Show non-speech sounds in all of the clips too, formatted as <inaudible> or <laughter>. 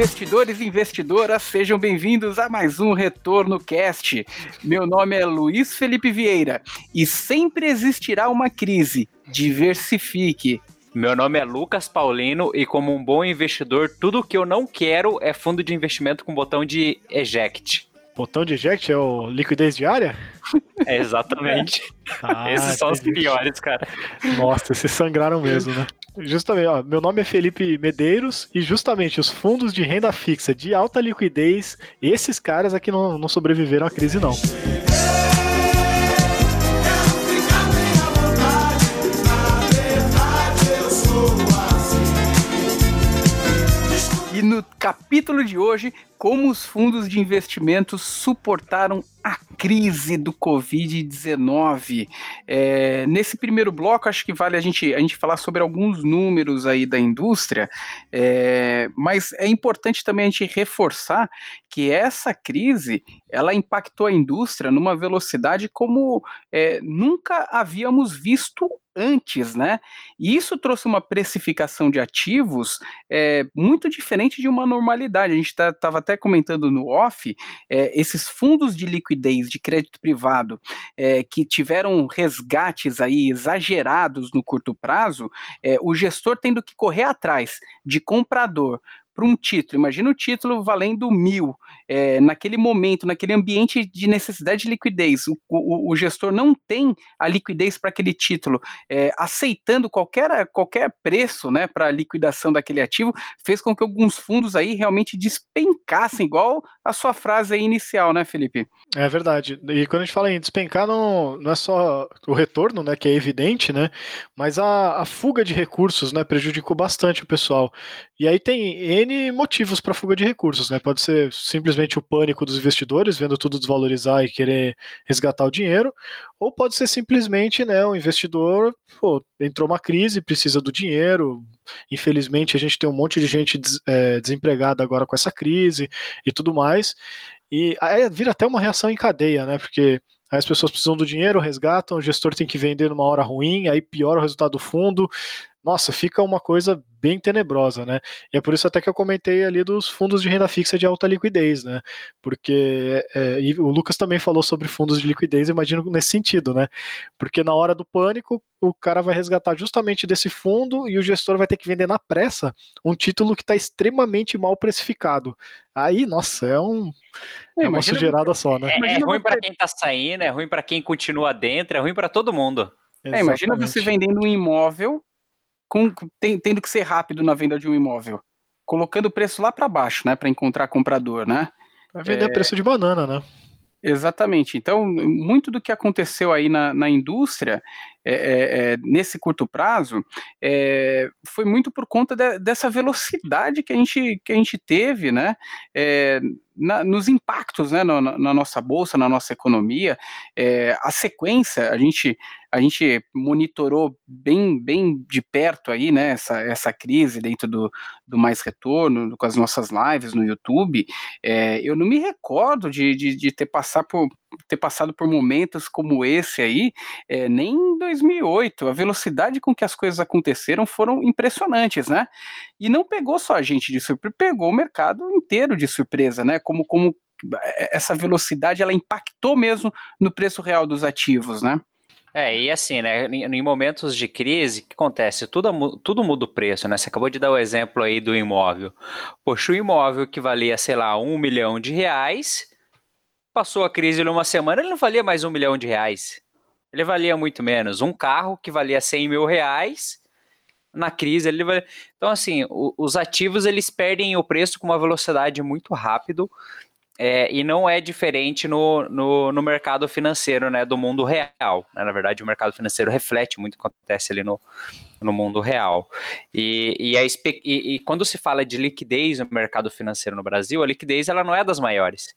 investidores e investidoras, sejam bem-vindos a mais um Retorno Cast. Meu nome é Luiz Felipe Vieira e sempre existirá uma crise. Diversifique. Meu nome é Lucas Paulino e como um bom investidor, tudo que eu não quero é fundo de investimento com botão de eject. Botão de eject é o liquidez diária? É, exatamente. <laughs> Ah, Esses são os piores, cara. Nossa, esses sangraram mesmo, né? Justamente, ó, meu nome é Felipe Medeiros e justamente os fundos de renda fixa de alta liquidez, esses caras aqui não, não sobreviveram à crise, não. Capítulo de hoje, como os fundos de investimentos suportaram a crise do Covid-19. É, nesse primeiro bloco, acho que vale a gente, a gente falar sobre alguns números aí da indústria, é, mas é importante também a gente reforçar que essa crise ela impactou a indústria numa velocidade como é, nunca havíamos visto antes, né? E isso trouxe uma precificação de ativos é, muito diferente de uma normalidade. A gente estava tá, até comentando no off, é, esses fundos de liquidez de crédito privado é, que tiveram resgates aí exagerados no curto prazo, é, o gestor tendo que correr atrás de comprador para um título. Imagina o título valendo mil. É, naquele momento, naquele ambiente de necessidade de liquidez, o, o, o gestor não tem a liquidez para aquele título, é, aceitando qualquer, qualquer preço né, para a liquidação daquele ativo, fez com que alguns fundos aí realmente despencassem, igual a sua frase inicial, né, Felipe? É verdade. E quando a gente fala em despencar, não, não é só o retorno, né, que é evidente, né, mas a, a fuga de recursos, né, prejudicou bastante o pessoal. E aí tem N motivos para fuga de recursos, né? Pode ser simplesmente o pânico dos investidores, vendo tudo desvalorizar e querer resgatar o dinheiro, ou pode ser simplesmente, né, o investidor, pô, entrou uma crise, precisa do dinheiro. Infelizmente, a gente tem um monte de gente des, é, desempregada agora com essa crise e tudo mais. E aí vira até uma reação em cadeia, né? Porque as pessoas precisam do dinheiro, resgatam, o gestor tem que vender numa hora ruim, aí piora o resultado do fundo, nossa, fica uma coisa bem tenebrosa, né? E é por isso até que eu comentei ali dos fundos de renda fixa de alta liquidez, né? Porque é, o Lucas também falou sobre fundos de liquidez, imagino nesse sentido, né? Porque na hora do pânico, o cara vai resgatar justamente desse fundo e o gestor vai ter que vender na pressa um título que está extremamente mal precificado. Aí, nossa, é um é, é uma sujeirada só, né? É, é ruim para quem está saindo, é ruim para quem continua dentro, é ruim para todo mundo. É, imagina você vendendo um imóvel com, tem, tendo que ser rápido na venda de um imóvel, colocando o preço lá para baixo, né, para encontrar comprador, né? Vai vender é... preço de banana, né? Exatamente. Então, muito do que aconteceu aí na, na indústria, é, é, é nesse curto prazo, é, foi muito por conta de, dessa velocidade que a gente, que a gente teve, né? É, na, nos impactos né, na, na, nossa bolsa, na nossa economia, é, a sequência, a gente, a gente monitorou bem, bem de perto aí, né, essa, essa crise dentro do, do Mais Retorno, com as nossas lives no YouTube, é, eu não me recordo de, de, de, ter, passado por, ter passado por momentos como esse aí, é, nem em 2008, a velocidade com que as coisas aconteceram foram impressionantes, né, e não pegou só a gente de surpresa, pegou o mercado inteiro de surpresa, né, como, como essa velocidade ela impactou mesmo no preço real dos ativos, né? É, e assim, né, em, momentos de crise, o que acontece? Tudo, tudo muda o preço, né? Você acabou de dar o exemplo aí do imóvel. Poxa, o imóvel que valia, sei lá, um milhão de reais, passou a crise numa semana, ele não valia mais um milhão de reais. Ele valia muito menos. Um carro que valia 100 mil reais, na crise ele vai. Então, assim, o, os ativos eles perdem o preço com uma velocidade muito rápido. É, e não é diferente no, no, no, mercado financeiro né, do mundo real. Né? Na verdade, o mercado financeiro reflete muito o que acontece ali no, no mundo real. E, e, a, e, e, quando se fala de liquidez no mercado financeiro no Brasil, a liquidez ela não é das maiores.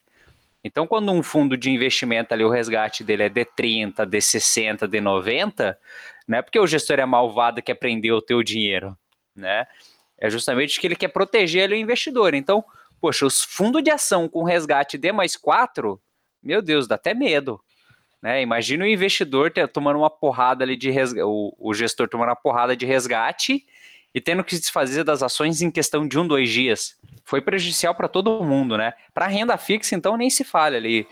Então, quando um fundo de investimento ali, o resgate dele é D30, D60, D90, não é porque o gestor é malvado que prender o teu dinheiro, né? É justamente que ele quer proteger ali, o investidor. Então, poxa, os fundos de ação com resgate D mais 4, meu Deus, dá até medo. Né? Imagina o investidor ter, tomando uma porrada ali de resgate, o, o gestor tomando uma porrada de resgate e tendo que se desfazer das ações em questão de um, dois dias. Foi prejudicial para todo mundo, né? Para renda fixa, então, nem se fala ali.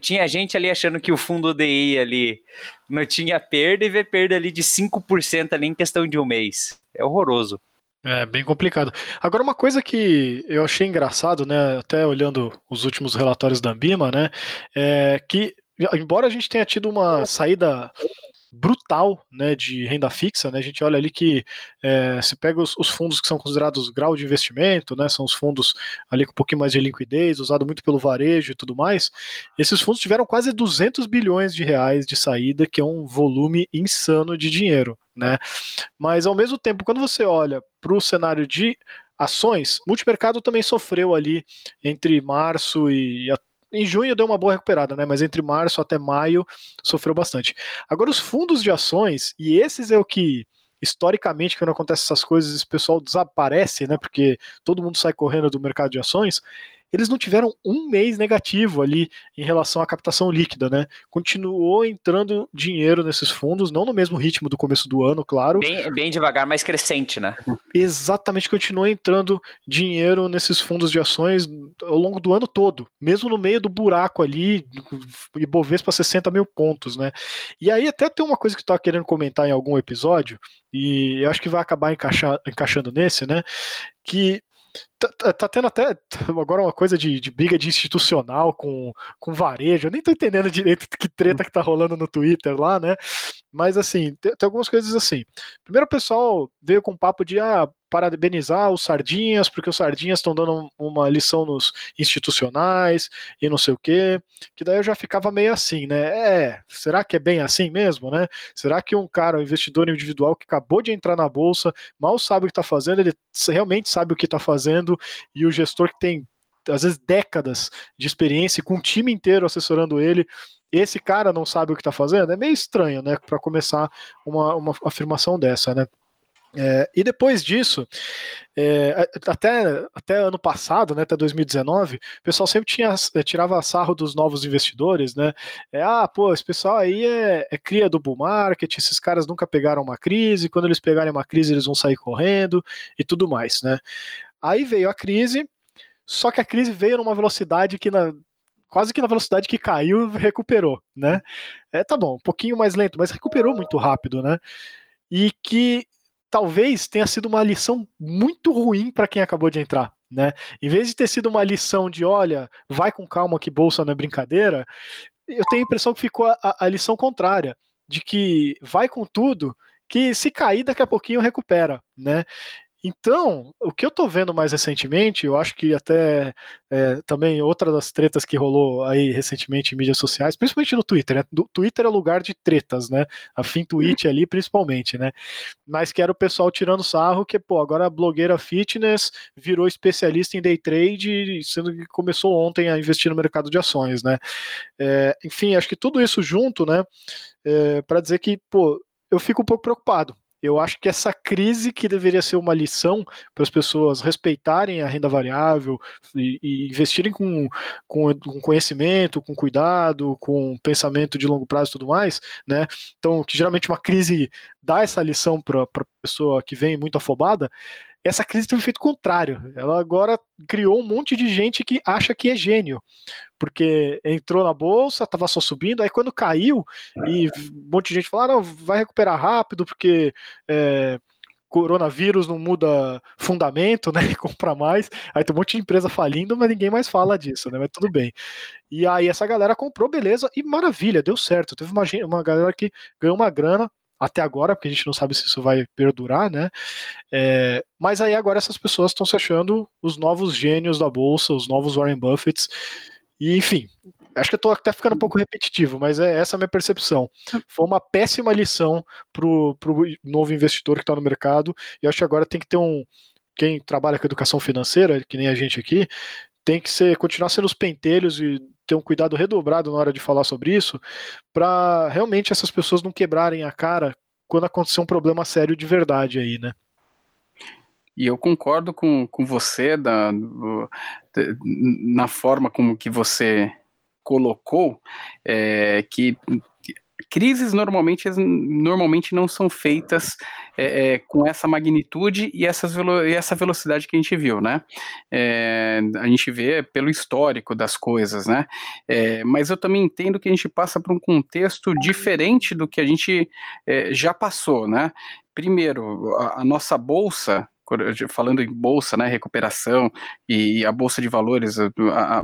tinha gente ali achando que o fundo DI ali não tinha perda e vê perda ali de 5% ali em questão de um mês. É horroroso. É bem complicado. Agora, uma coisa que eu achei engraçado, né, até olhando os últimos relatórios da Ambima, né, é que, embora a gente tenha tido uma saída brutal né, de renda fixa. Né, a gente olha ali que é, se pega os, os, fundos que são considerados grau de investimento, né, são os fundos ali com um pouquinho mais de liquidez, usado muito pelo varejo e tudo mais. Esses fundos tiveram quase 200 bilhões de reais de saída, que é um volume insano de dinheiro. Né? Mas ao mesmo tempo, quando você olha para o cenário de ações, multimercado também sofreu ali entre março e em junho deu uma boa recuperada, né? Mas entre março até maio sofreu bastante. Agora, os fundos de ações, e esses é o que historicamente, quando acontece essas coisas, esse pessoal desaparece, né? Porque todo mundo sai correndo do mercado de ações eles não tiveram um mês negativo ali em relação à captação líquida, né? Continuou entrando dinheiro nesses fundos, não no mesmo ritmo do começo do ano, claro. Bem, bem devagar, mas crescente, né? Exatamente, continuou entrando dinheiro nesses fundos de ações ao longo do ano todo, mesmo no meio do buraco ali, Ibovespa 60 mil pontos, né? E aí até tem uma coisa que eu estava querendo comentar em algum episódio, e eu acho que vai acabar encaixar, encaixando nesse, né? Que Tá, tá, tá, tendo até <laughs> agora uma coisa de, de, briga de institucional com, com varejo. Eu nem tô entendendo direito que treta que tá rolando no Twitter lá, né? Mas assim, tem, tem algumas coisas assim. Primeiro o pessoal veio com um papo de ah, parabenizar os sardinhas, porque os sardinhas estão dando uma lição nos institucionais e não sei o quê. Que daí eu já ficava meio assim, né? É, será que é bem assim mesmo, né? Será que um cara, um investidor individual que acabou de entrar na bolsa, mal sabe o que está fazendo, ele realmente sabe o que está fazendo, e o gestor que tem às vezes décadas de experiência com um time inteiro assessorando ele, esse cara não sabe o que está fazendo, é meio estranho, né, para começar uma, uma afirmação dessa, né. É, e depois disso, é, até, até ano passado, né, até 2019, o pessoal sempre tinha, é, tirava sarro dos novos investidores, né? É, ah, pô, esse pessoal aí é, é, cria do bull market, esses caras nunca pegaram uma crise, quando eles pegarem uma crise eles vão sair correndo e tudo mais, né? Aí veio a crise, só que a crise veio numa velocidade que na, quase que na velocidade que caiu, recuperou, né? É, tá bom, um pouquinho mais lento, mas recuperou muito rápido, né? E que talvez tenha sido uma lição muito ruim para quem acabou de entrar, né? Em vez de ter sido uma lição de, olha, vai com calma que bolsa não é brincadeira, eu tenho a impressão que ficou a, a lição contrária, de que vai com tudo, que se cair daqui a pouquinho recupera, né? Então, o que eu tô vendo mais recentemente, eu acho que até é, também outra das tretas que rolou aí recentemente em mídias sociais, principalmente no Twitter, né? Do, Twitter é lugar de tretas, né? A fim tweet ali, principalmente, né? Mas que era o pessoal tirando sarro, que, pô, agora a blogueira fitness virou especialista em day trade, sendo que começou ontem a investir no mercado de ações, né? É, enfim, acho que tudo isso junto, né? É, para dizer que, pô, eu fico um pouco preocupado eu acho que essa crise que deveria ser uma lição para as pessoas respeitarem a renda variável e, e investirem com, com, com, conhecimento, com cuidado, com pensamento de longo prazo e tudo mais, né? Então, que geralmente uma crise dá essa lição para a pessoa que vem muito afobada, essa crise tem um efeito contrário. Ela agora criou um monte de gente que acha que é gênio, porque entrou na bolsa, estava só subindo, aí quando caiu, e um monte de gente falou: ah, não, vai recuperar rápido, porque. É, coronavírus não muda fundamento, <laughs> né? Compra mais. Aí tem um monte de empresa falindo, mas ninguém mais fala disso, né? Mas tudo bem. E aí essa galera comprou, beleza, e maravilha, deu certo. Teve uma, uma galera que ganhou uma grana, até agora, porque a gente não sabe se isso vai perdurar, né? É, mas aí agora essas pessoas estão se achando os novos gênios da bolsa, os novos Warren Buffetts, e enfim, acho que eu tô até ficando um pouco repetitivo, mas é essa a minha percepção. Foi uma péssima lição pro, pro novo investidor que está no mercado, e acho que agora tem que ter um. Quem trabalha com educação financeira, que nem a gente aqui, tem que ser continuar sendo os pentelhos e ter um cuidado redobrado na hora de falar sobre isso, para realmente essas pessoas não quebrarem a cara quando acontecer um problema sério de verdade aí, né? E eu concordo com, com você da, na forma como que você colocou, é, que crises normalmente, normalmente não são feitas é, é, com essa magnitude e, velo e essa velocidade que a gente viu, né? É, a gente vê pelo histórico das coisas, né? Mas eu também entendo que a gente passa por um contexto diferente do que a gente já passou, né? Primeiro, a, a nossa bolsa falando em bolsa, né, recuperação e a bolsa de valores, a, a,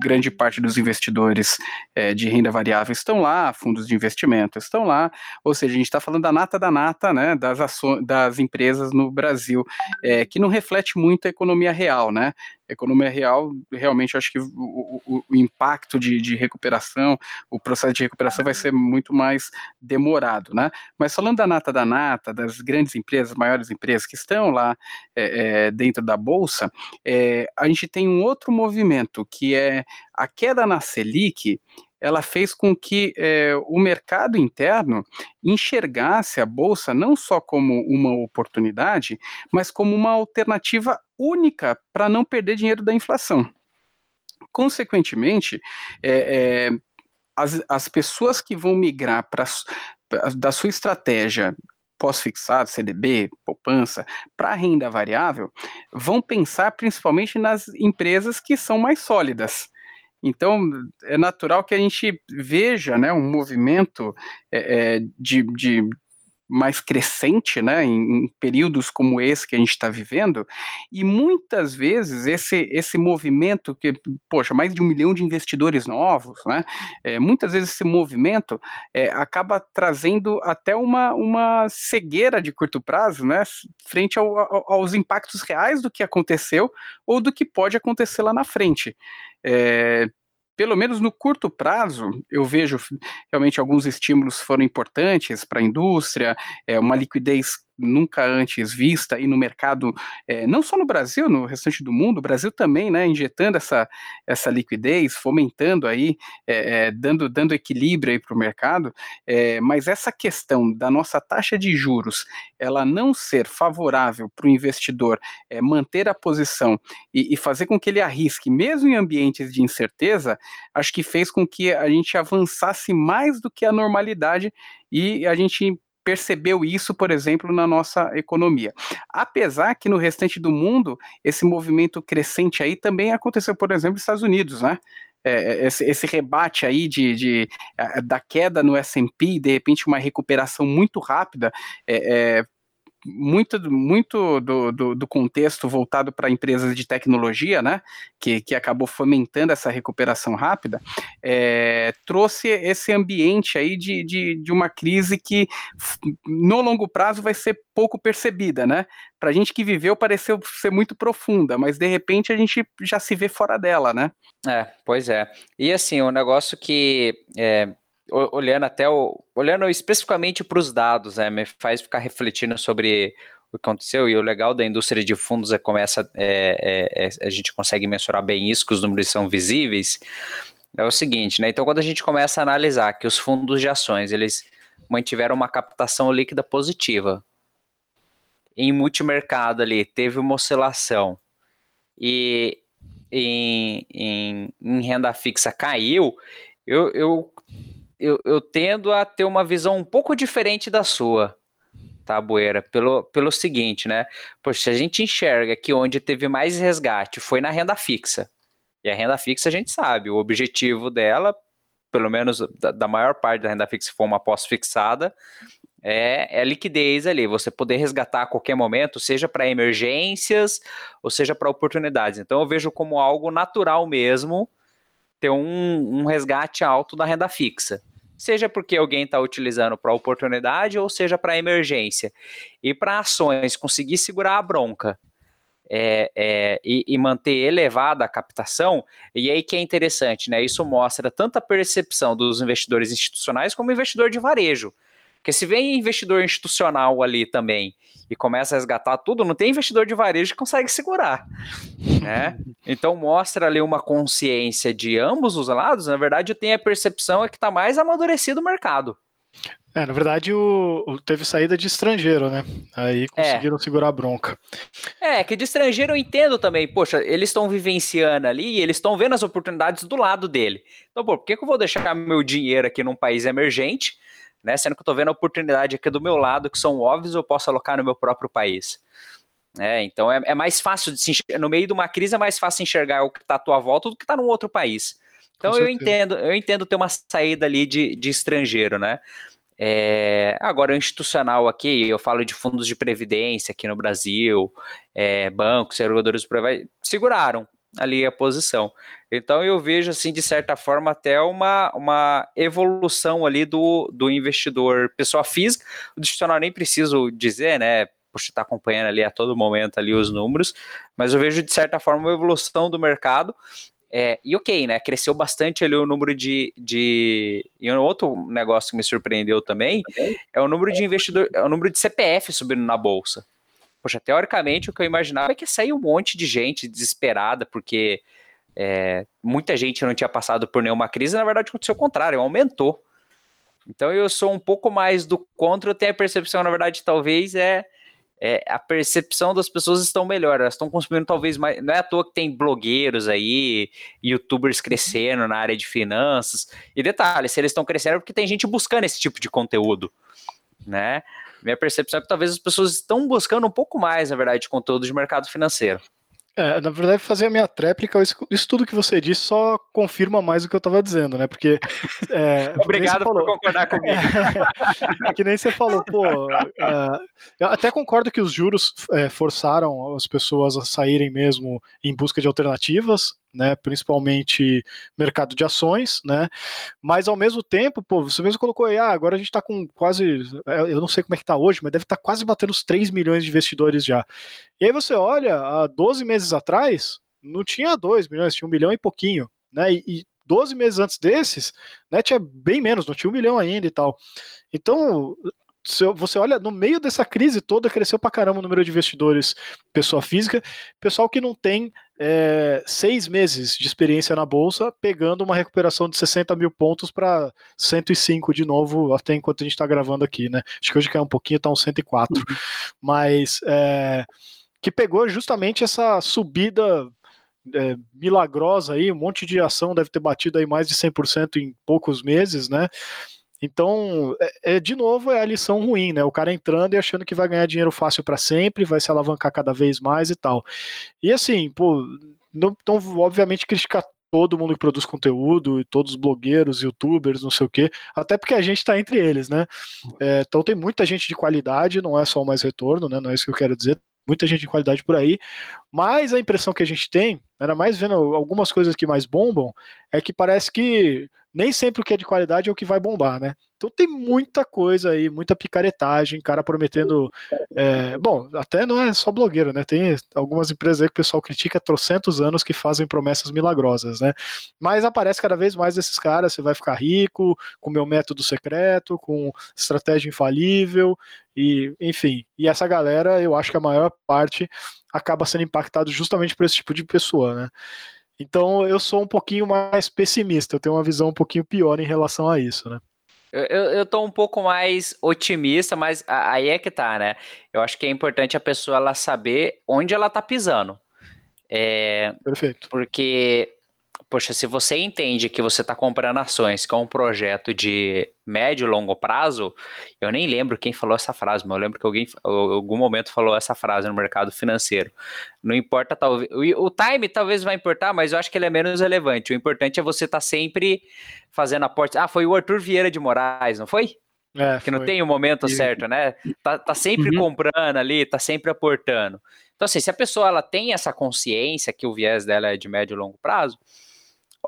grande parte dos investidores é, de renda variável estão lá, fundos de investimento estão lá, ou seja, a gente está falando da nata da nata, né, das ações, das empresas no Brasil, é, que não reflete muito a economia real, né, economia real, realmente acho que o, o, o impacto de, de, recuperação, o processo de recuperação vai ser muito mais demorado, né? Mas falando da nata da nata, das grandes empresas, maiores empresas que estão lá é, é, dentro da bolsa, é, a gente tem um outro movimento que é a queda na Selic ela fez com que é, o mercado interno enxergasse a bolsa não só como uma oportunidade, mas como uma alternativa única para não perder dinheiro da inflação. Consequentemente, é, é, as, as pessoas que vão migrar da sua estratégia pós-fixado, CDB, poupança, para renda variável, vão pensar principalmente nas empresas que são mais sólidas. Então, é natural que a gente veja né, um movimento é, de, de, mais crescente, né, em, em, períodos como esse que a gente está vivendo, e muitas vezes esse, esse movimento que, poxa, mais de um milhão de investidores novos, né, é, muitas vezes esse movimento é, acaba trazendo até uma, uma cegueira de curto prazo, né, frente ao, ao, aos impactos reais do que aconteceu ou do que pode acontecer lá na frente. É, pelo menos no curto prazo, eu vejo realmente alguns estímulos foram importantes para a indústria, é, uma liquidez nunca antes vista e no mercado, é, não só no Brasil, no restante do mundo, o Brasil também, né, injetando essa, essa liquidez, fomentando aí, é, é, dando, dando equilíbrio aí para o mercado, mas essa questão da nossa taxa de juros, ela não ser favorável para o investidor manter a posição e, e fazer com que ele arrisque, mesmo em ambientes de incerteza, acho que fez com que a gente avançasse mais do que a normalidade e a gente percebeu isso, por exemplo, na nossa economia. Apesar que no restante do mundo, esse movimento crescente aí também aconteceu, por exemplo, nos Estados Unidos, né? É, é esse, esse, rebate aí de, de, da queda no S&P, de repente uma recuperação muito rápida, é, é, muito, muito do, do, do contexto voltado para empresas de tecnologia, né, que, que acabou fomentando essa recuperação rápida, é, trouxe esse ambiente aí de, de, de uma crise que no longo prazo vai ser pouco percebida, né? Para a gente que viveu pareceu ser muito profunda, mas de repente a gente já se vê fora dela, né? É, pois é. E assim, um negócio que é, olhando até o, olhando especificamente para os dados, né, me faz ficar refletindo sobre o que aconteceu. E o legal da indústria de fundos é como essa, é, é, é, a gente consegue mensurar bem isso, que os números são visíveis, é o seguinte, né, então quando a gente começa a analisar que os fundos de ações, eles mantiveram uma captação líquida positiva, em multimercado ali teve uma oscilação e em, em, em renda fixa caiu, eu, eu eu, eu tendo a ter uma visão um pouco diferente da sua, tá, Boeira? Pelo, pelo seguinte, né? Poxa, se a gente enxerga que onde teve mais resgate foi na renda fixa, e a renda fixa a gente sabe, o objetivo dela, pelo menos da, da maior parte da renda fixa, se for uma pós-fixada, é, é liquidez ali, você poder resgatar a qualquer momento, seja para emergências ou seja para oportunidades. Então eu vejo como algo natural mesmo ter um, um resgate alto da renda fixa. Seja porque alguém está utilizando para oportunidade ou seja para emergência. E para ações, conseguir segurar a bronca é, é, e, e, manter elevada a captação, e aí que é interessante, né? Isso mostra tanto a percepção dos investidores institucionais como investidor de varejo. Porque se vem investidor institucional ali também e começa a resgatar tudo, não tem investidor de varejo que consegue segurar. Né? <laughs> Então mostra ali uma consciência de ambos os lados. Na verdade, eu tenho a percepção é que está mais amadurecido o mercado. É, na verdade, o, o, teve saída de estrangeiro, né? Aí conseguiram é. segurar a bronca. É, que de estrangeiro eu entendo também. Poxa, eles estão vivenciando ali e eles estão vendo as oportunidades do lado dele. Então, pô, por que, que eu vou deixar meu dinheiro aqui num país emergente né? Sendo que eu estou vendo a oportunidade aqui do meu lado, que são óbvios, eu posso alocar no meu próprio país. É, então é, é mais fácil de se enxergar, no meio de uma crise é mais fácil enxergar o que está à tua volta do que está num outro país. Então eu entendo, eu entendo ter uma saída ali de, de estrangeiro, né? É, agora, o institucional aqui, eu falo de fundos de previdência aqui no Brasil, é, bancos, seguradores seguraram ali a posição. Então eu vejo assim, de certa forma, até uma, uma evolução ali do, do investidor pessoa física. O institucional nem preciso dizer, né? Poxa, está acompanhando ali a todo momento ali os números, mas eu vejo de certa forma uma evolução do mercado é, e ok, né? Cresceu bastante ali o número de, de. E um outro negócio que me surpreendeu também é o número de investidor, é o número de CPF subindo na bolsa. Poxa, teoricamente o que eu imaginava é que sair um monte de gente desesperada, porque é, muita gente não tinha passado por nenhuma crise, na verdade aconteceu o contrário, aumentou. Então eu sou um pouco mais do contra, eu tenho a percepção, na verdade, talvez é é, a percepção das pessoas estão melhor, elas estão consumindo talvez mais. Não é à toa que tem blogueiros aí, youtubers crescendo na área de finanças. E detalhe, se eles estão crescendo é porque tem gente buscando esse tipo de conteúdo, né? Minha percepção é que talvez as pessoas estão buscando um pouco mais, na verdade, de conteúdo de mercado financeiro. É, na verdade, fazer a minha tréplica, isso tudo que você disse só confirma mais o que eu estava dizendo, né? Porque. É, <laughs> Obrigado por concordar comigo. É, que nem você falou, pô. É, eu até concordo que os juros é, forçaram as pessoas a saírem mesmo em busca de alternativas, né, principalmente mercado de ações, né, mas ao mesmo tempo, pô, você mesmo colocou aí, ah, agora a gente está com quase, é, eu não sei como é que está hoje, mas deve estar tá quase batendo os 3 milhões de investidores já. E aí você olha, há 12 meses atrás, não tinha 2 milhões, tinha um milhão e pouquinho, né, e, e 12 meses antes desses, né, tinha bem menos, não tinha um milhão ainda e tal. Então, você olha, no meio dessa crise toda, cresceu pra caramba o número de investidores, pessoa física, pessoal que não tem é, seis meses de experiência na bolsa, pegando uma recuperação de 60 mil pontos para 105 de novo, até enquanto a gente está gravando aqui, né? Acho que hoje caiu um pouquinho, está uns 104. Uhum. Mas é, que pegou justamente essa subida é, milagrosa aí, um monte de ação deve ter batido aí mais de 100% em poucos meses, né? Então, é, é, de novo, é a lição ruim, né? O cara entrando e achando que vai ganhar dinheiro fácil para sempre, vai se alavancar cada vez mais e tal. E assim, pô, não, então, obviamente, criticar todo mundo que produz conteúdo, e todos os blogueiros, youtubers, não sei o quê, até porque a gente está entre eles, né? É, então tem muita gente de qualidade, não é só o mais retorno, né? Não é isso que eu quero dizer. Muita gente de qualidade por aí, mas a impressão que a gente tem, era mais vendo algumas coisas que mais bombam, é que parece que nem sempre o que é de qualidade é o que vai bombar, né? Então tem muita coisa aí, muita picaretagem, cara prometendo. É, bom, até não é só blogueiro, né? Tem algumas empresas aí que o pessoal critica há trocentos anos que fazem promessas milagrosas, né? Mas aparece cada vez mais desses caras, você vai ficar rico, com meu método secreto, com estratégia infalível, e enfim. E essa galera, eu acho que a maior parte acaba sendo impactado justamente por esse tipo de pessoa, né? Então eu sou um pouquinho mais pessimista, eu tenho uma visão um pouquinho pior em relação a isso, né? Eu, eu tô um pouco mais otimista, mas aí é que tá, né? Eu acho que é importante a pessoa ela saber onde ela tá pisando. É, Perfeito. Porque poxa, se você entende que você está comprando ações, é um projeto de médio e longo prazo, eu nem lembro quem falou essa frase, mas eu lembro que alguém em algum momento falou essa frase no mercado financeiro. Não importa, talvez. O, time talvez vai importar, mas eu acho que ele é menos relevante. O importante é você estar tá sempre fazendo aportes. Ah, foi o Arthur Vieira de Moraes, não foi? É, que não tem o momento certo, né? Tá, tá sempre uhum. comprando ali, tá sempre aportando. Então, assim, se a pessoa ela tem essa consciência que o viés dela é de médio e longo prazo,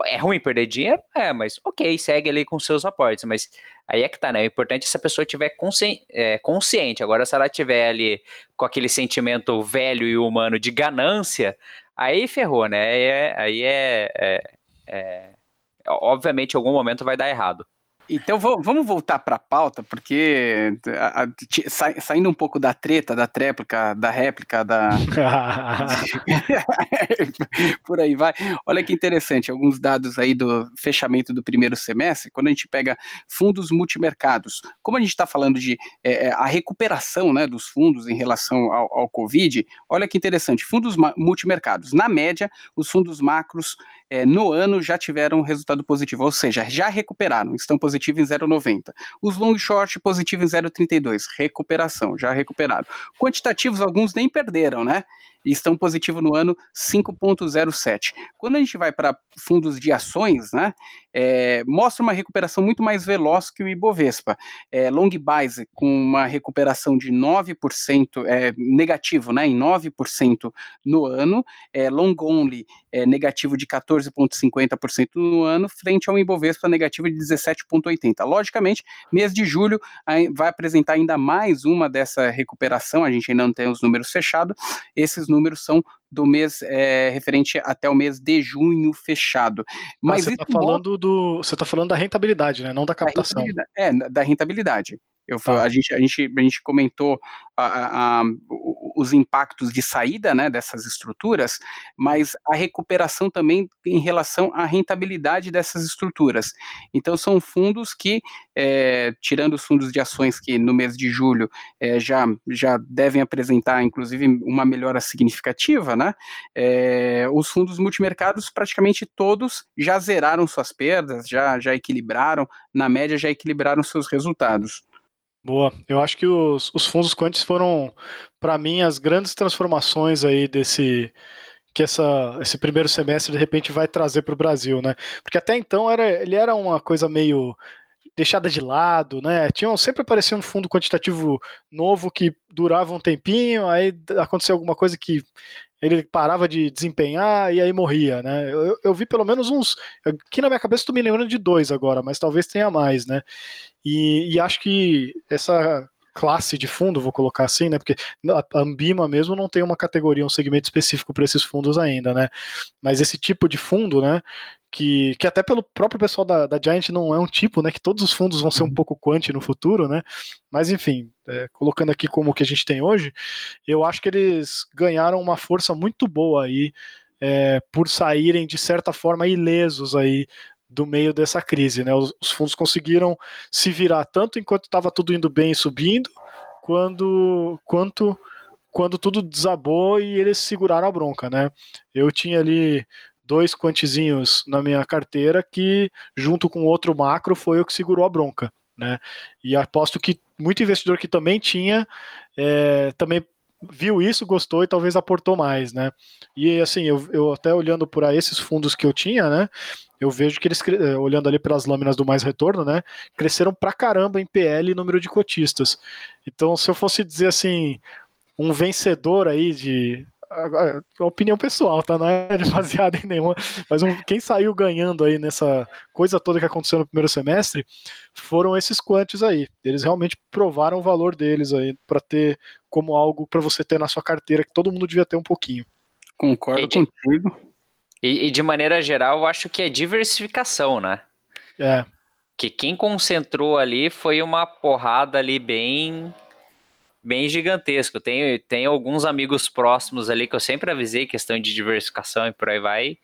é ruim perder dinheiro? É, mas ok, segue ali com seus aportes. Mas aí é que tá, né? O importante é se a pessoa tiver consci... é, consciente. Agora, se ela tiver ali com aquele sentimento velho e humano de ganância, aí ferrou, né? Aí é. É, é, é obviamente, em algum momento vai dar errado. Então vamos voltar para a pauta, porque a, a, sa, saindo um pouco da treta, da tréplica, da réplica, da. <laughs> Por aí vai. Olha que interessante, alguns dados aí do fechamento do primeiro semestre, quando a gente pega fundos multimercados, como a gente está falando de é, é, a recuperação né, dos fundos em relação ao, ao Covid, olha que interessante, fundos multimercados. Na média, os fundos macros é, no ano já tiveram resultado positivo, ou seja, já recuperaram, estão positivos em 0,90. Os long short positivo em 0,32, recuperação, já recuperaram. Quantitativos, alguns nem perderam, né? E estão positivo no ano 5,07. Quando a gente vai para fundos de ações, né, é, mostra uma recuperação muito mais veloz que o Ibovespa. É, long Base com uma recuperação de 9%, é, negativo, né, em 9% no ano, é, Long Only é, negativo de 14,50% no ano, frente ao Ibovespa negativo de 17,80%. Logicamente, mês de julho vai apresentar ainda mais uma dessa recuperação, a gente ainda não tem os números fechados, esses números são do mês é, referente até o mês de junho fechado. Mas ah, você está falando do, você está falando da rentabilidade, né? Não da captação. Da é, da rentabilidade. Eu, tá. a, gente, a, gente, a gente comentou a, a, os impactos de saída né, dessas estruturas, mas a recuperação também em relação à rentabilidade dessas estruturas. Então, são fundos que, é, tirando os fundos de ações que no mês de julho é, já, já devem apresentar, inclusive, uma melhora significativa, né, é, os fundos multimercados, praticamente todos já zeraram suas perdas, já, já equilibraram, na média, já equilibraram seus resultados. Boa. Eu acho que os, os fundos quantes foram, para mim, as grandes transformações aí desse que essa, esse primeiro semestre de repente vai trazer para o Brasil, né? Porque até então era, ele era uma coisa meio deixada de lado, né? Tinha, sempre aparecia um fundo quantitativo novo que durava um tempinho, aí aconteceu alguma coisa que ele parava de desempenhar e aí morria, né? Eu, eu vi pelo menos uns. Aqui na minha cabeça estou me lembrando de dois agora, mas talvez tenha mais, né? E, e acho que essa classe de fundo, vou colocar assim, né? Porque a Ambima mesmo não tem uma categoria, um segmento específico para esses fundos ainda, né? Mas esse tipo de fundo, né? Que, que até pelo próprio pessoal da, da Giant não é um tipo, né? Que todos os fundos vão ser um uhum. pouco quant no futuro, né? Mas enfim, é, colocando aqui como o que a gente tem hoje, eu acho que eles ganharam uma força muito boa aí é, por saírem de certa forma ilesos aí do meio dessa crise. Né? Os, os fundos conseguiram se virar tanto enquanto estava tudo indo bem e subindo, quando, quanto quando tudo desabou e eles seguraram a bronca. Né? Eu tinha ali dois quantizinhos na minha carteira que, junto com outro macro, foi o que segurou a bronca. Né? E aposto que muito investidor que também tinha é, também viu isso, gostou e talvez aportou mais, né? E assim, eu, eu até olhando por esses fundos que eu tinha, né? eu vejo que eles, eh, olhando ali pelas lâminas do mais retorno, né, cresceram pra caramba em PL e número de cotistas. Então, se eu fosse dizer assim, um vencedor aí de. Opinião pessoal, tá? Não é <laughs> baseada em nenhuma. Mas um, quem saiu ganhando aí nessa coisa toda que aconteceu no primeiro semestre foram esses quantos aí. Eles realmente provaram o valor deles aí para ter como algo para você ter na sua carteira que todo mundo devia ter um pouquinho. Concordo contigo. E, e, de maneira geral, eu acho que é diversificação, né? É. Que quem concentrou ali foi uma porrada ali bem bem gigantesco. Tem, tem alguns amigos próximos ali que eu sempre avisei questão de diversificação e por aí vai.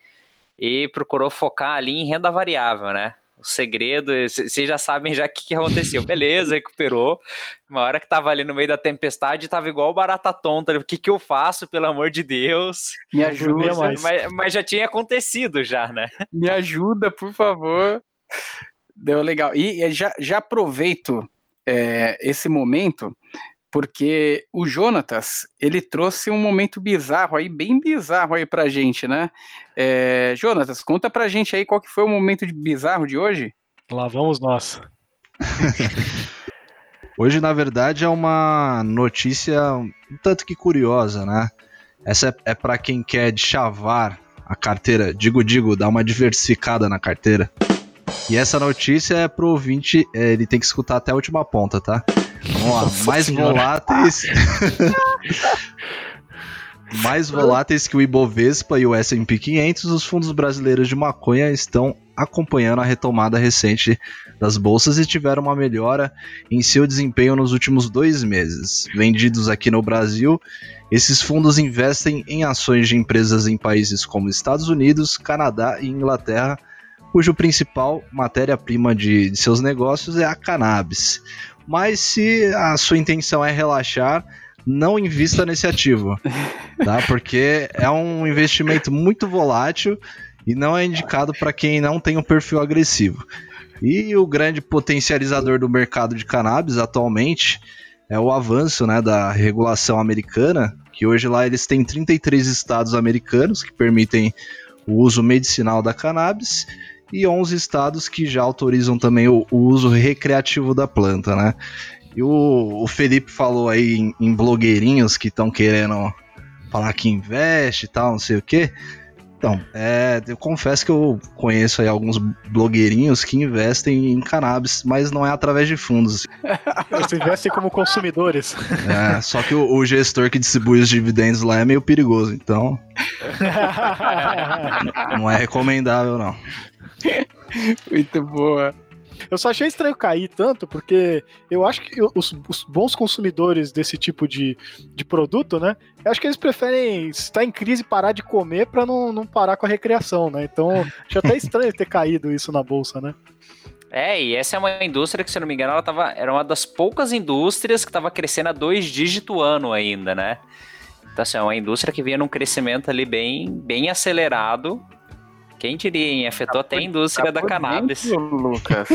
E procurou focar ali em renda variável, né? o segredo, vocês já sabem já o que, que, aconteceu. <laughs> Beleza, recuperou. Uma hora que tava ali no meio da tempestade, tava igual barata tonta. O que, que eu faço, pelo amor de Deus? Me ajuda. Mas, mas, mas já tinha acontecido já, né? Me ajuda, por favor. Deu legal. E já, já aproveito é, esse momento porque o Jonatas, ele trouxe um momento bizarro aí, bem bizarro aí pra gente, né? É, Jonatas, conta pra gente aí qual que foi o momento bizarro de hoje. Lá vamos nós. <laughs> hoje, na verdade, é uma notícia um tanto que curiosa, né? Essa é, é para quem quer chavar a carteira, digo, digo, dar uma diversificada na carteira. E essa notícia é pro ouvinte, é, ele tem que escutar até a última ponta, tá? Vamos lá, mais voláteis. <laughs> mais voláteis que o Ibovespa e o S&P 500, os fundos brasileiros de maconha estão acompanhando a retomada recente das bolsas e tiveram uma melhora em seu desempenho nos últimos dois meses. Vendidos aqui no Brasil, esses fundos investem em ações de empresas em países como Estados Unidos, Canadá e Inglaterra, cujo principal matéria-prima de, de seus negócios é a cannabis. Mas se a sua intenção é relaxar, não invista nesse ativo, <laughs> tá? Porque é um investimento muito volátil e não é indicado para quem não tem um perfil agressivo. E o grande potencializador do mercado de cannabis atualmente é o avanço né, da regulação americana, que hoje lá eles têm 33 estados americanos que permitem o uso medicinal da cannabis e 11 estados que já autorizam também o, o uso recreativo da planta, né? E o, o Felipe falou aí em, em blogueirinhos que estão querendo falar que investe e tal, não sei o que. Então, é, eu confesso que eu conheço aí alguns blogueirinhos que investem em cannabis, mas não é através de fundos. <laughs> Eles investem como consumidores. É, só que o, o, gestor que distribui os dividendos lá é meio perigoso, então. <laughs> não é recomendável, não. <laughs> Muito boa. Eu só achei estranho cair tanto, porque eu acho que os, os, bons consumidores desse tipo de, de produto, né? Eu acho que eles preferem estar em crise e parar de comer para não, não parar com a recreação, né? Então, acho até estranho ter caído isso na bolsa, né? É, e essa é uma indústria que, se eu não me engano, ela tava, era uma das poucas indústrias que estava crescendo a dois dígito ano ainda, né? Então, assim, é uma indústria que vinha num crescimento ali bem, bem acelerado quem diria, hein? Afetou tá até a indústria tá da cannabis. Dentro, Lucas.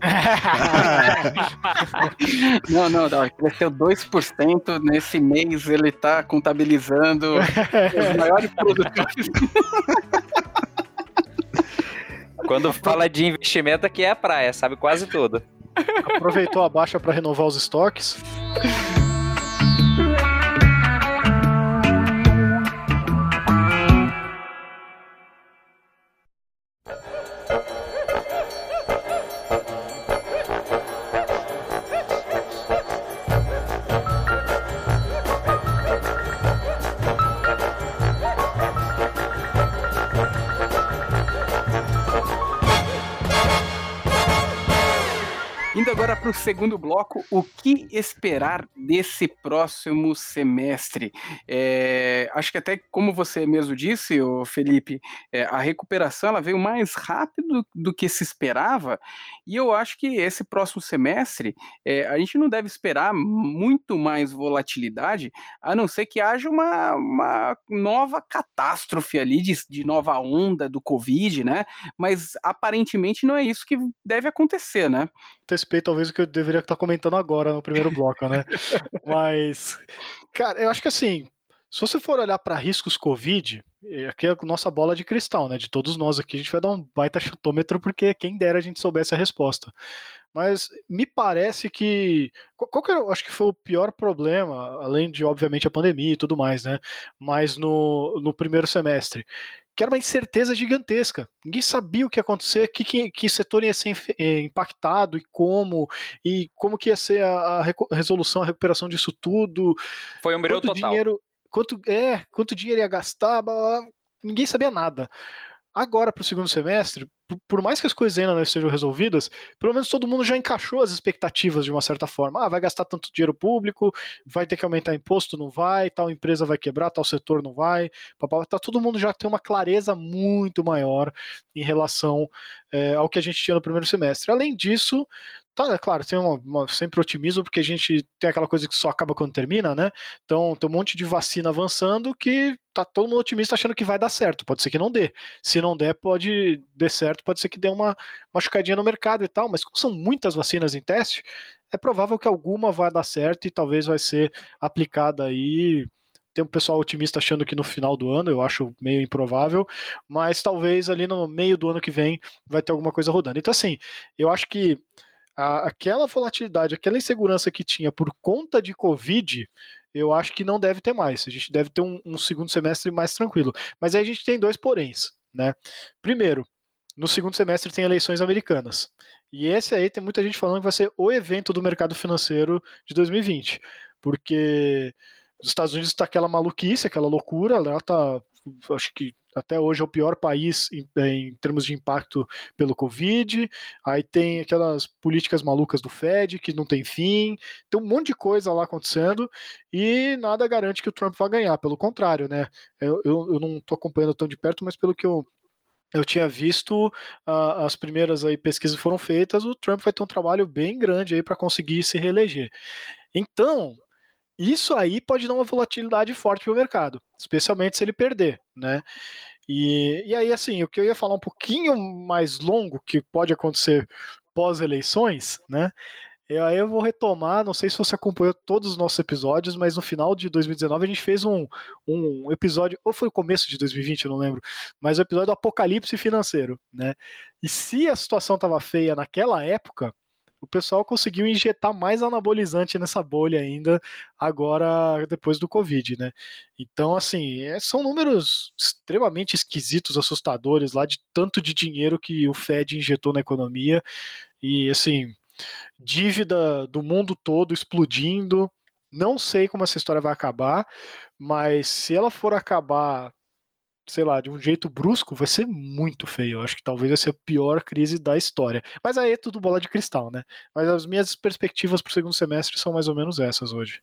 <laughs> não, não, não, cresceu 2% nesse mês, ele está contabilizando <laughs> os maiores produtores. Quando fala de investimento, aqui é a praia, sabe quase tudo. Aproveitou a baixa para renovar os estoques. <laughs> para o segundo bloco, o que esperar desse próximo semestre? É, acho que até como você mesmo disse, Felipe, é, a recuperação ela veio mais rápido do que se esperava, e eu acho que esse próximo semestre é, a gente não deve esperar muito mais volatilidade, a não ser que haja uma, uma nova catástrofe ali de, de nova onda do Covid, né? Mas aparentemente não é isso que deve acontecer, né? Antecipei talvez o que eu deveria estar comentando agora no primeiro <laughs> bloco, né? Mas, cara, eu acho que assim, se você for olhar para riscos Covid, aqui é a nossa bola de cristal, né? De todos nós aqui, a gente vai dar um baita chutômetro, porque quem dera a gente soubesse a resposta. Mas me parece que. Qual que eu acho que foi o pior problema, além de, obviamente, a pandemia e tudo mais, né? Mas no, no primeiro semestre que era uma incerteza gigantesca. Ninguém sabia o que ia acontecer, que, que, que setor ia ser eh, impactado e como, e como que ia ser a, a resolução, a recuperação disso tudo. Foi um breu total. Dinheiro, quanto, é, quanto dinheiro ia gastar, blá, blá, ninguém sabia nada. Agora, para o segundo semestre, por mais que as coisas ainda não estejam resolvidas, pelo menos todo mundo já encaixou as expectativas de uma certa forma. Ah, vai gastar tanto dinheiro público, vai ter que aumentar imposto, não vai, tal empresa vai quebrar, tal setor não vai. Tá, todo mundo já tem uma clareza muito maior em relação é, ao que a gente tinha no primeiro semestre. Além disso, Tá, é claro, tem uma, uma, sempre otimismo, porque a gente tem aquela coisa que só acaba quando termina, né? Então tem um monte de vacina avançando que tá todo mundo otimista achando que vai dar certo. Pode ser que não dê. Se não der, pode dar certo, pode ser que dê uma machucadinha no mercado e tal, mas como são muitas vacinas em teste, é provável que alguma vai dar certo e talvez vai ser aplicada aí tem um pessoal otimista achando que no final do ano, eu acho meio improvável, mas talvez ali no meio do ano que vem vai ter alguma coisa rodando. Então, assim, eu acho que a, aquela volatilidade, aquela insegurança que tinha por conta de Covid, eu acho que não deve ter mais. A gente deve ter um, um segundo semestre mais tranquilo. Mas aí a gente tem dois poréns, né? Primeiro, no segundo semestre tem eleições americanas. E esse aí tem muita gente falando que vai ser o evento do mercado financeiro de 2020. Porque os Estados Unidos está aquela maluquice, aquela loucura, lá tá, acho que até hoje é o pior país em, em, termos de impacto pelo Covid. Aí tem aquelas políticas malucas do Fed que não tem fim. Tem um monte de coisa lá acontecendo e nada garante que o Trump vai ganhar. Pelo contrário, né? Eu, eu, eu não estou acompanhando tão de perto, mas pelo que eu eu tinha visto uh, as primeiras aí pesquisas foram feitas, o Trump vai ter um trabalho bem grande aí para conseguir se reeleger. Então, isso aí pode dar uma volatilidade forte para o mercado, especialmente se ele perder, né? E, e aí, assim, o que eu ia falar um pouquinho mais longo, que pode acontecer pós-eleições, né? E aí eu vou retomar, não sei se você acompanhou todos os nossos episódios, mas no final de 2019 a gente fez um, um episódio, ou foi o começo de 2020, eu não lembro, mas o episódio do apocalipse financeiro, né? E se a situação estava feia naquela época, o pessoal conseguiu injetar mais anabolizante nessa bolha ainda agora depois do Covid, né? Então, assim, é, são números extremamente esquisitos, assustadores lá de tanto de dinheiro que o Fed injetou na economia e, assim, dívida do mundo todo explodindo. Não sei como essa história vai acabar, mas se ela for acabar sei lá, de um jeito brusco, vai ser muito feio. Eu acho que talvez vai ser a pior crise da história. Mas aí é tudo bola de cristal, né? Mas as minhas perspectivas para o segundo semestre são mais ou menos essas hoje.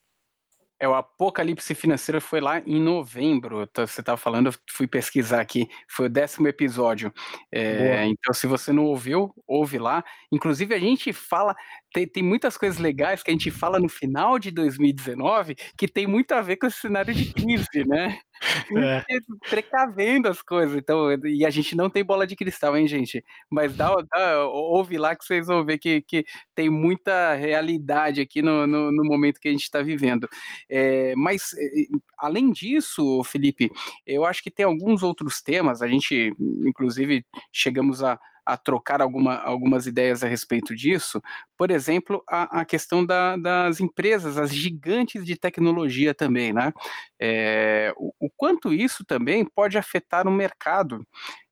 É, o apocalipse financeiro foi lá em novembro. Tá, você estava falando, eu fui pesquisar aqui, foi o décimo episódio. É, então, se você não ouviu, ouve lá. Inclusive, a gente fala, tem, tem muitas coisas legais que a gente fala no final de 2019 que tem muito a ver com esse cenário de crise, né? <laughs> É. <laughs> Precavendo as coisas. Então, e a gente não tem bola de cristal, hein, gente? Mas dá, <laughs> dá ouve lá que vocês vão ver que, que tem muita realidade aqui no, no, no momento que a gente está vivendo. É, mas, além disso, Felipe, eu acho que tem alguns outros temas, a gente, inclusive, chegamos a a trocar alguma, algumas ideias a respeito disso. Por exemplo, a, a questão da, das empresas, as gigantes de tecnologia também, né? É, o, o, quanto isso também pode afetar o mercado,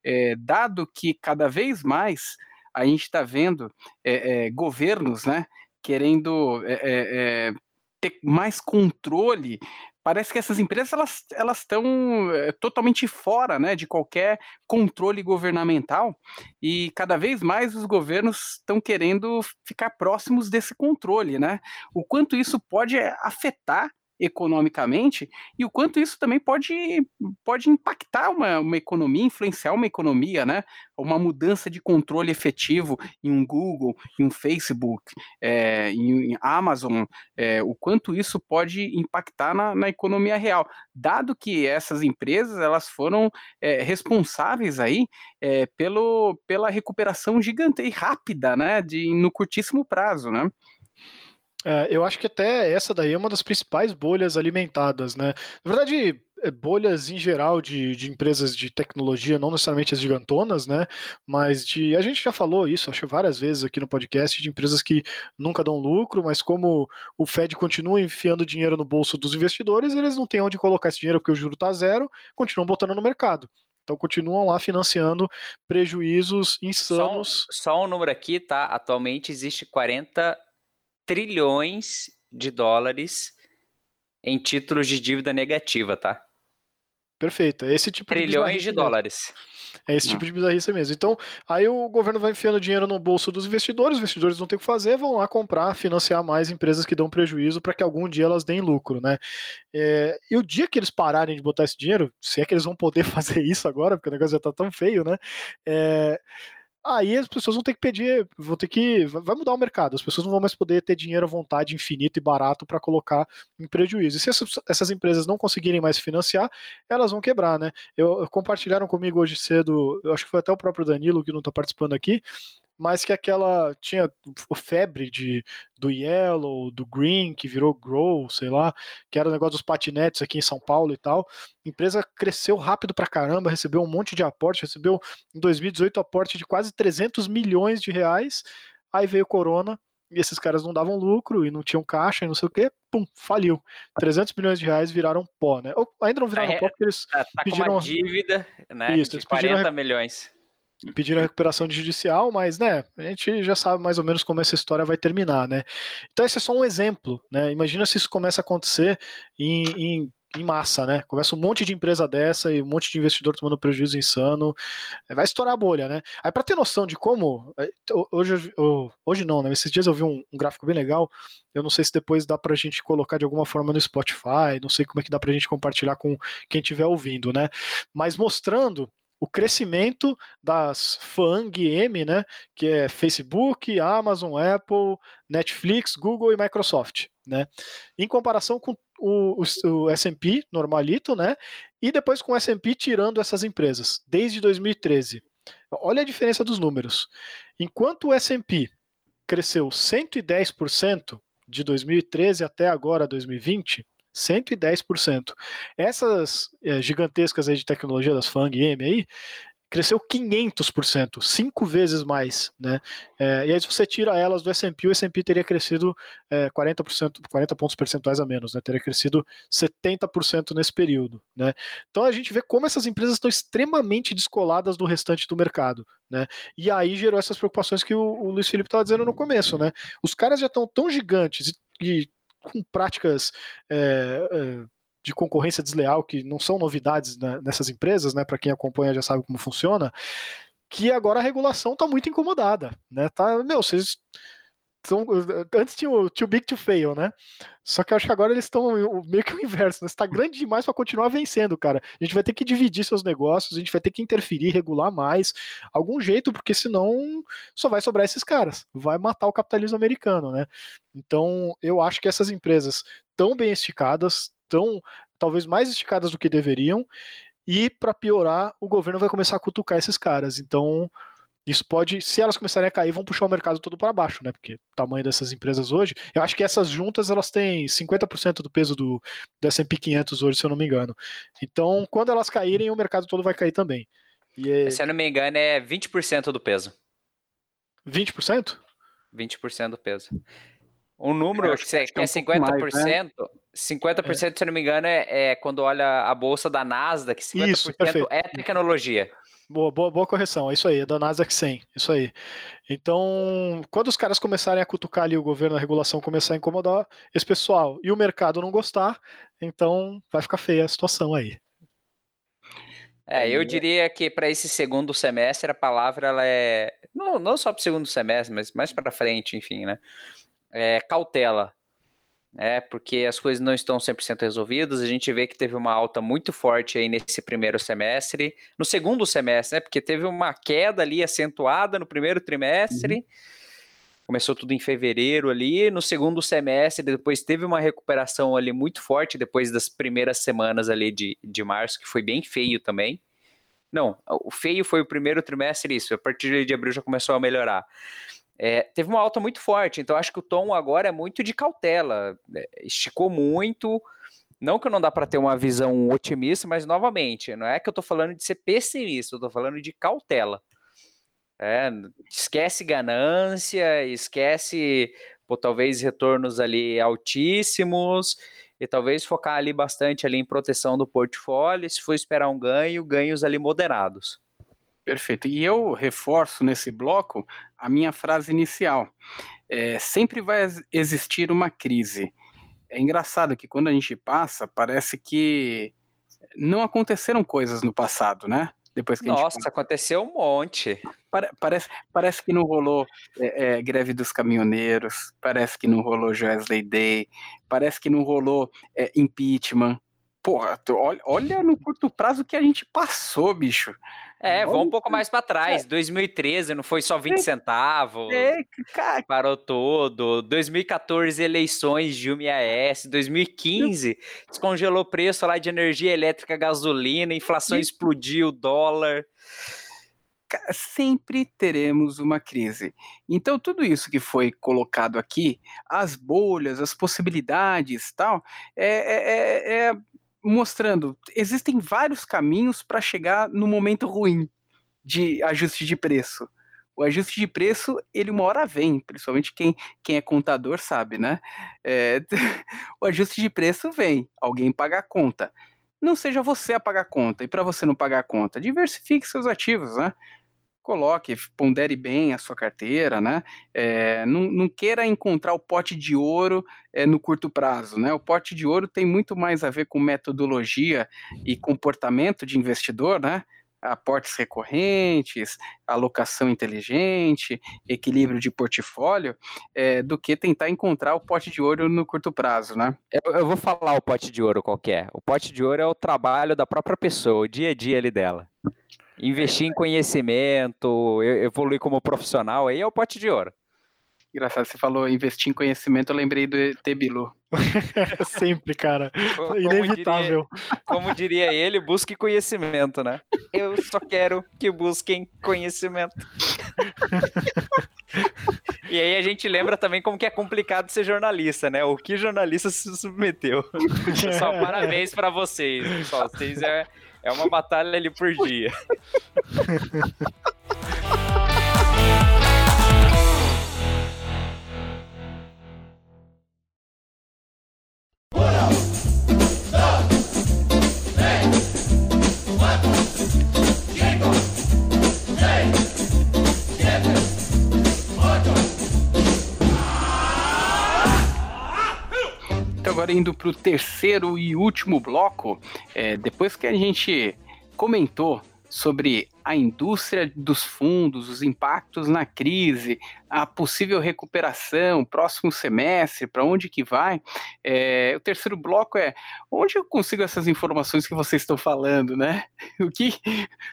é, dado que cada vez mais a gente está vendo é, é, governos, né? Querendo é, é, ter mais controle parece que essas empresas elas elas estão é, totalmente fora, né, de qualquer controle governamental e cada vez mais os governos estão querendo ficar próximos desse controle, né? O quanto isso pode afetar economicamente e o quanto isso também pode, pode impactar uma, uma economia, influenciar uma economia, né? Uma mudança de controle efetivo em um Google, em um Facebook, é, em, em, Amazon, é, o quanto isso pode impactar na, na, economia real, dado que essas empresas elas foram é, responsáveis aí é, pelo, pela recuperação gigante e rápida, né? De, no curtíssimo prazo, né? É, eu acho que até essa daí é uma das principais bolhas alimentadas, né? Na verdade, é, bolhas em geral de, de empresas de tecnologia, não necessariamente as gigantonas, né? Mas de. A gente já falou isso, acho várias vezes aqui no podcast, de empresas que nunca dão lucro, mas como o Fed continua enfiando dinheiro no bolso dos investidores, eles não têm onde colocar esse dinheiro porque o juro está zero, continuam botando no mercado. Então continuam lá financiando prejuízos insanos. Só, só um número aqui, tá? Atualmente existe 40 trilhões de dólares em títulos de dívida negativa, tá? Perfeito. É esse tipo trilhões de, de dólares. É esse tipo de bizarrice mesmo. Então, aí o governo vai enfiando dinheiro no bolso dos investidores, os investidores não têm o que fazer, vão lá comprar, financiar mais empresas que dão prejuízo para que algum dia elas deem lucro, né? É, e o dia que eles pararem de botar esse dinheiro, se é que eles vão poder <laughs> fazer isso agora, porque o negócio já tá tão feio, né? É, aí as pessoas vão ter que pedir, vão ter que. Vai mudar o mercado, as pessoas não vão mais poder ter dinheiro à vontade infinito e barato para colocar em prejuízo. E se essas, essas, empresas não conseguirem mais financiar, elas vão quebrar, né? Eu, compartilharam comigo hoje cedo, eu acho que foi até o próprio Danilo que não está participando aqui, mas que aquela tinha o febre de do Yellow, do Green, que virou Grow, sei lá, que era o negócio dos patinetes aqui em São Paulo e tal. A empresa cresceu rápido pra caramba, recebeu um monte de aporte, recebeu em 2018 aporte de quase 300 milhões de reais. Aí veio Corona, e esses caras não davam lucro e não tinham caixa e não sei o que, pum, faliu. 300 milhões de reais viraram pó, né? Ou ainda não viraram é, pó porque eles tá, tá pediram com uma dívida, né, Isso, de 40 pediram, milhões pediram a recuperação judicial, mas né, a gente já sabe mais ou menos como essa história vai terminar, né? Então esse é só um exemplo, né? Imagina se isso começa a acontecer em, em, em massa, né? Começa um monte de empresa dessa e um monte de investidor tomando prejuízo insano, é, vai estourar a bolha, né? Aí para ter noção de como, é, hoje, hoje não, né? Esses dias eu vi um, um gráfico bem legal, eu não sei se depois dá pra gente colocar de alguma forma no Spotify, não sei como é que dá pra gente compartilhar com quem estiver ouvindo, né? Mas mostrando o crescimento das FANG-M, né, que é Facebook, Amazon, Apple, Netflix, Google e Microsoft, né, em comparação com o, o, o S&P normalito, né, e depois com o S&P tirando essas empresas, desde 2013. Olha a diferença dos números. Enquanto o S&P cresceu 110% de 2013 até agora 2020, 110%. Essas é, gigantescas aí de tecnologia das FANG e M aí, cresceu 500%, cinco vezes mais, né? É, e aí se você tira elas do S&P, o S&P teria crescido é, 40%, 40 pontos percentuais a menos, né? Teria crescido 70% nesse período, né? Então a gente vê como essas empresas estão extremamente descoladas do restante do mercado, né? E aí gerou essas preocupações que o, o Luiz Felipe estava dizendo no começo, né? Os caras já estão tão gigantes e, e com práticas é, de concorrência desleal que não são novidades né, nessas empresas, né? Para quem acompanha já sabe como funciona. Que agora a regulação está muito incomodada, né? Tá, meu, vocês são, antes tinha o too big to fail, né? Só que eu acho que agora eles estão meio que o inverso, né? Está grande demais para continuar vencendo, cara. A gente vai ter que dividir seus negócios, a gente vai ter que interferir, regular mais, algum jeito, porque senão só vai sobrar esses caras. Vai matar o capitalismo americano, né? Então, eu acho que essas empresas tão bem esticadas, tão talvez mais esticadas do que deveriam, e para piorar, o governo vai começar a cutucar esses caras. Então, isso pode, se elas começarem a cair, vão puxar o mercado todo para baixo, né? Porque o tamanho dessas empresas hoje, eu acho que essas juntas elas têm 50% do peso do, do S&P 500 hoje, se eu não me engano. Então, quando elas caírem, o mercado todo vai cair também. É... Se eu não me engano, é 20% do peso. 20%? 20% do peso. Um número que, é, que é 50%, mais, né? 50%, é. se eu não me engano, é, é, quando olha a bolsa da Nasdaq, 50% Isso, é tecnologia. Boa, boa, boa correção, é isso aí, é da Nasdaq 100, isso aí. Então, quando os caras começarem a cutucar ali o governo, a regulação começar a incomodar esse pessoal e o mercado não gostar, então vai ficar feia a situação aí. É, eu diria que para esse segundo semestre a palavra ela é não, não só para o segundo semestre, mas mais para frente, enfim, né? É cautela é, porque as coisas não estão 100% resolvidas. A gente vê que teve uma alta muito forte aí nesse primeiro semestre, no segundo semestre, né, porque teve uma queda ali acentuada no primeiro trimestre. Uhum. Começou tudo em fevereiro ali, no segundo semestre, depois teve uma recuperação ali muito forte depois das primeiras semanas ali de, de março, que foi bem feio também. Não, o feio foi o primeiro trimestre, isso. A partir de abril já começou a melhorar é, teve uma alta muito forte, então acho que o tom agora é muito de cautela, é, esticou muito. Não que não dá para ter uma visão otimista, mas novamente, não é que eu estou falando de ser pessimista, eu estou falando de cautela. É, esquece ganância, esquece pô, talvez retornos ali altíssimos e talvez focar ali bastante ali em proteção do portfólio. Se for esperar um ganho, ganhos ali moderados. Perfeito. E eu reforço nesse bloco a minha frase inicial. É, sempre vai existir uma crise. É engraçado que quando a gente passa, parece que não aconteceram coisas no passado, né? Depois que Nossa, gente... aconteceu um monte. parece, parece que não rolou é, é, greve dos caminhoneiros, parece que não rolou Joesley Day, parece que não rolou impeachment. Porra, olha, olha no curto prazo que a gente passou, bicho. É, vamos um pouco mais para trás. 2013 não foi só 20 é, centavos. É, cara. Parou todo. 2014, eleições de UMIAS. 2015, descongelou o preço lá de energia elétrica, gasolina, inflação explodiu, dólar. Sempre teremos uma crise. Então, tudo isso que foi colocado aqui, as bolhas, as possibilidades tal, é, é, é, é mostrando existem vários caminhos para chegar no momento ruim de ajuste de preço. O ajuste de preço, ele uma hora vem, principalmente quem, quem é contador sabe, né? É, <laughs> o ajuste de preço vem, alguém paga a conta. Não seja você a pagar a conta, e para você não pagar a conta, diversifique seus ativos, né? Coloque, pondere bem a sua carteira, né? É, não, não, queira encontrar o pote de ouro é, no curto prazo, né? O pote de ouro tem muito mais a ver com metodologia e comportamento de investidor, né? Aportes recorrentes, alocação inteligente, equilíbrio de portfólio, é, do que tentar encontrar o pote de ouro no curto prazo, né? Eu, eu vou falar o pote de ouro qualquer. O pote de ouro é o trabalho da própria pessoa, o dia a dia ali dela. Investir em conhecimento, evoluir como profissional, aí é o pote de ouro. Engraçado, você falou investir em conhecimento, eu lembrei do Tebilu. <laughs> Sempre, cara. Como Inevitável. Diria, como diria ele, busque conhecimento, né? Eu só quero que busquem conhecimento. <laughs> e aí a gente lembra também como que é complicado ser jornalista, né? O que jornalista se submeteu. <laughs> Só parabéns para vocês, pessoal. Vocês é, é uma batalha ali por <laughs> dia. <laughs> agora indo para o terceiro e último bloco, é, depois que a gente comentou sobre a indústria dos fundos, os impactos na crise, a possível recuperação, próximo semestre, para onde que vai. É, o terceiro bloco é onde eu consigo essas informações que vocês estão falando, né? <laughs> O que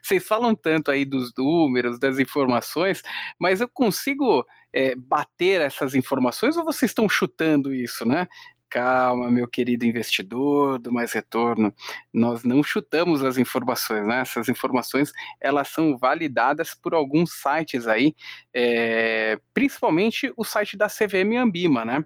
vocês falam tanto aí dos números, das informações, mas eu consigo é, bater essas informações ou vocês estão chutando isso, né? Calma, meu querido investidor do mais retorno. Nós não chutamos as informações, né? Essas informações elas são validadas por alguns sites aí, é, principalmente o site da CVM Ambima, né?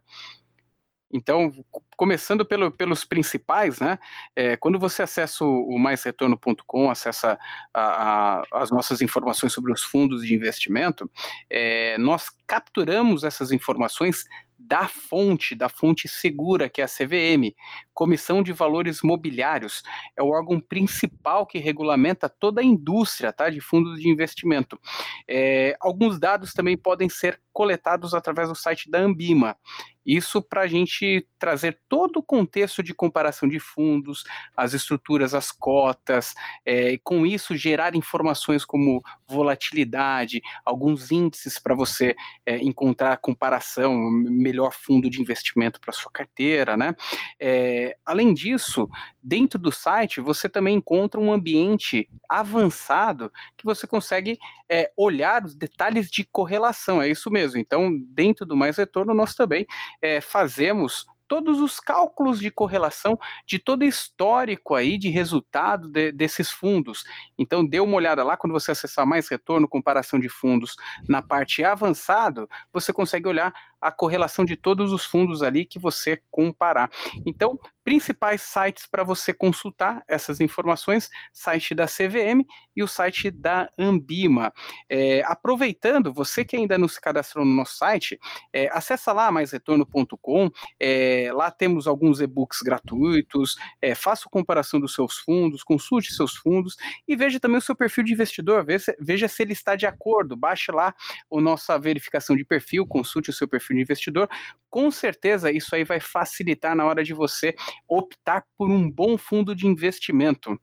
Então, começando pelo, pelos principais, né? É, quando você acessa o, o maisretorno.com, acessa a, a, as nossas informações sobre os fundos de investimento, é, nós capturamos essas informações da fonte, da fonte segura, que é a CVM, Comissão de Valores Mobiliários. É o órgão principal que regulamenta toda a indústria tá, de fundos de investimento. É, alguns dados também podem ser coletados através do site da Ambima. Isso para a gente trazer todo o contexto de comparação de fundos, as estruturas, as cotas, é, e com isso gerar informações como volatilidade, alguns índices para você é, encontrar comparação, melhor fundo de investimento para sua carteira, né? É, além disso, dentro do site você também encontra um ambiente avançado que você consegue é, olhar os detalhes de correlação, é isso mesmo. Então, dentro do Mais Retorno, nós também é, fazemos todos os cálculos de correlação de todo histórico aí de resultado de, desses fundos. Então, dê uma olhada lá quando você acessar mais retorno, comparação de fundos na parte avançado, você consegue olhar a correlação de todos os fundos ali que você comparar. Então, principais sites para você consultar essas informações, site da CVM e o site da Ambima. É, aproveitando, você que ainda não se cadastrou no nosso site, é, acessa lá maisretorno.com, é, lá temos alguns e-books gratuitos, é, faça comparação dos seus fundos, consulte seus fundos e veja também o seu perfil de investidor, veja, veja se ele está de acordo, baixe lá a nossa verificação de perfil, consulte o seu perfil perfil de investidor, com certeza isso aí vai facilitar na hora de você optar por um bom fundo de investimento.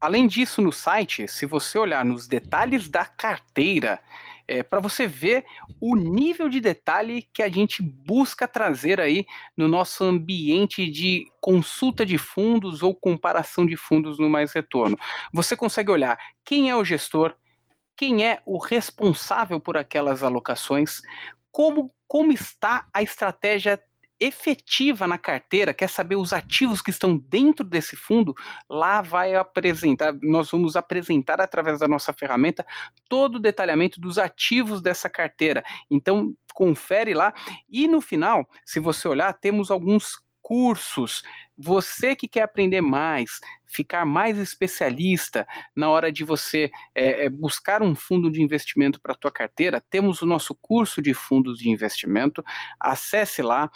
Além disso, no site, se você olhar nos detalhes da carteira, é, para você ver o nível de detalhe que a gente busca trazer aí no nosso ambiente de consulta de fundos ou comparação de fundos no mais retorno. Você consegue olhar quem é o gestor, quem é o responsável por aquelas alocações, como, como está a estratégia efetiva na carteira, quer saber os ativos que estão dentro desse fundo, lá vai apresentar, nós vamos apresentar através da nossa ferramenta todo o detalhamento dos ativos dessa carteira. Então, confere lá. E no final, se você olhar, temos alguns cursos. Você que quer aprender mais, ficar mais especialista na hora de você é, buscar um fundo de investimento para a tua carteira, temos o nosso curso de fundos de investimento. Acesse lá.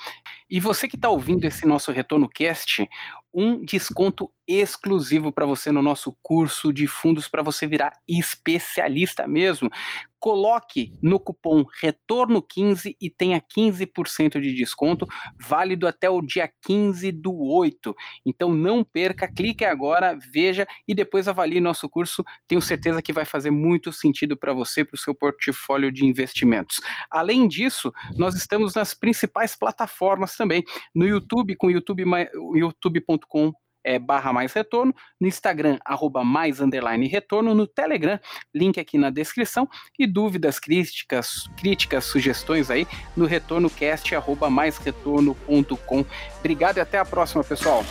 E você que está ouvindo esse nosso Retorno Cast, um desconto exclusivo para você no nosso curso de fundos para você virar especialista mesmo. Coloque no cupom retorno15 e tenha 15% de desconto, válido até o dia 15 do 8. Então não perca, clique agora, veja e depois avalie nosso curso. Tenho certeza que vai fazer muito sentido para você, para o seu portfólio de investimentos. Além disso, nós estamos nas principais plataformas também, no YouTube com youtube.com é, barra mais retorno, no Instagram, arroba mais underline retorno, no Telegram, link aqui na descrição, e dúvidas, críticas, críticas, sugestões aí no retornocast, arroba mais retorno.com. Obrigado e até a próxima, pessoal.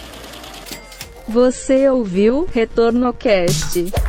Você ouviu Retorno Cast.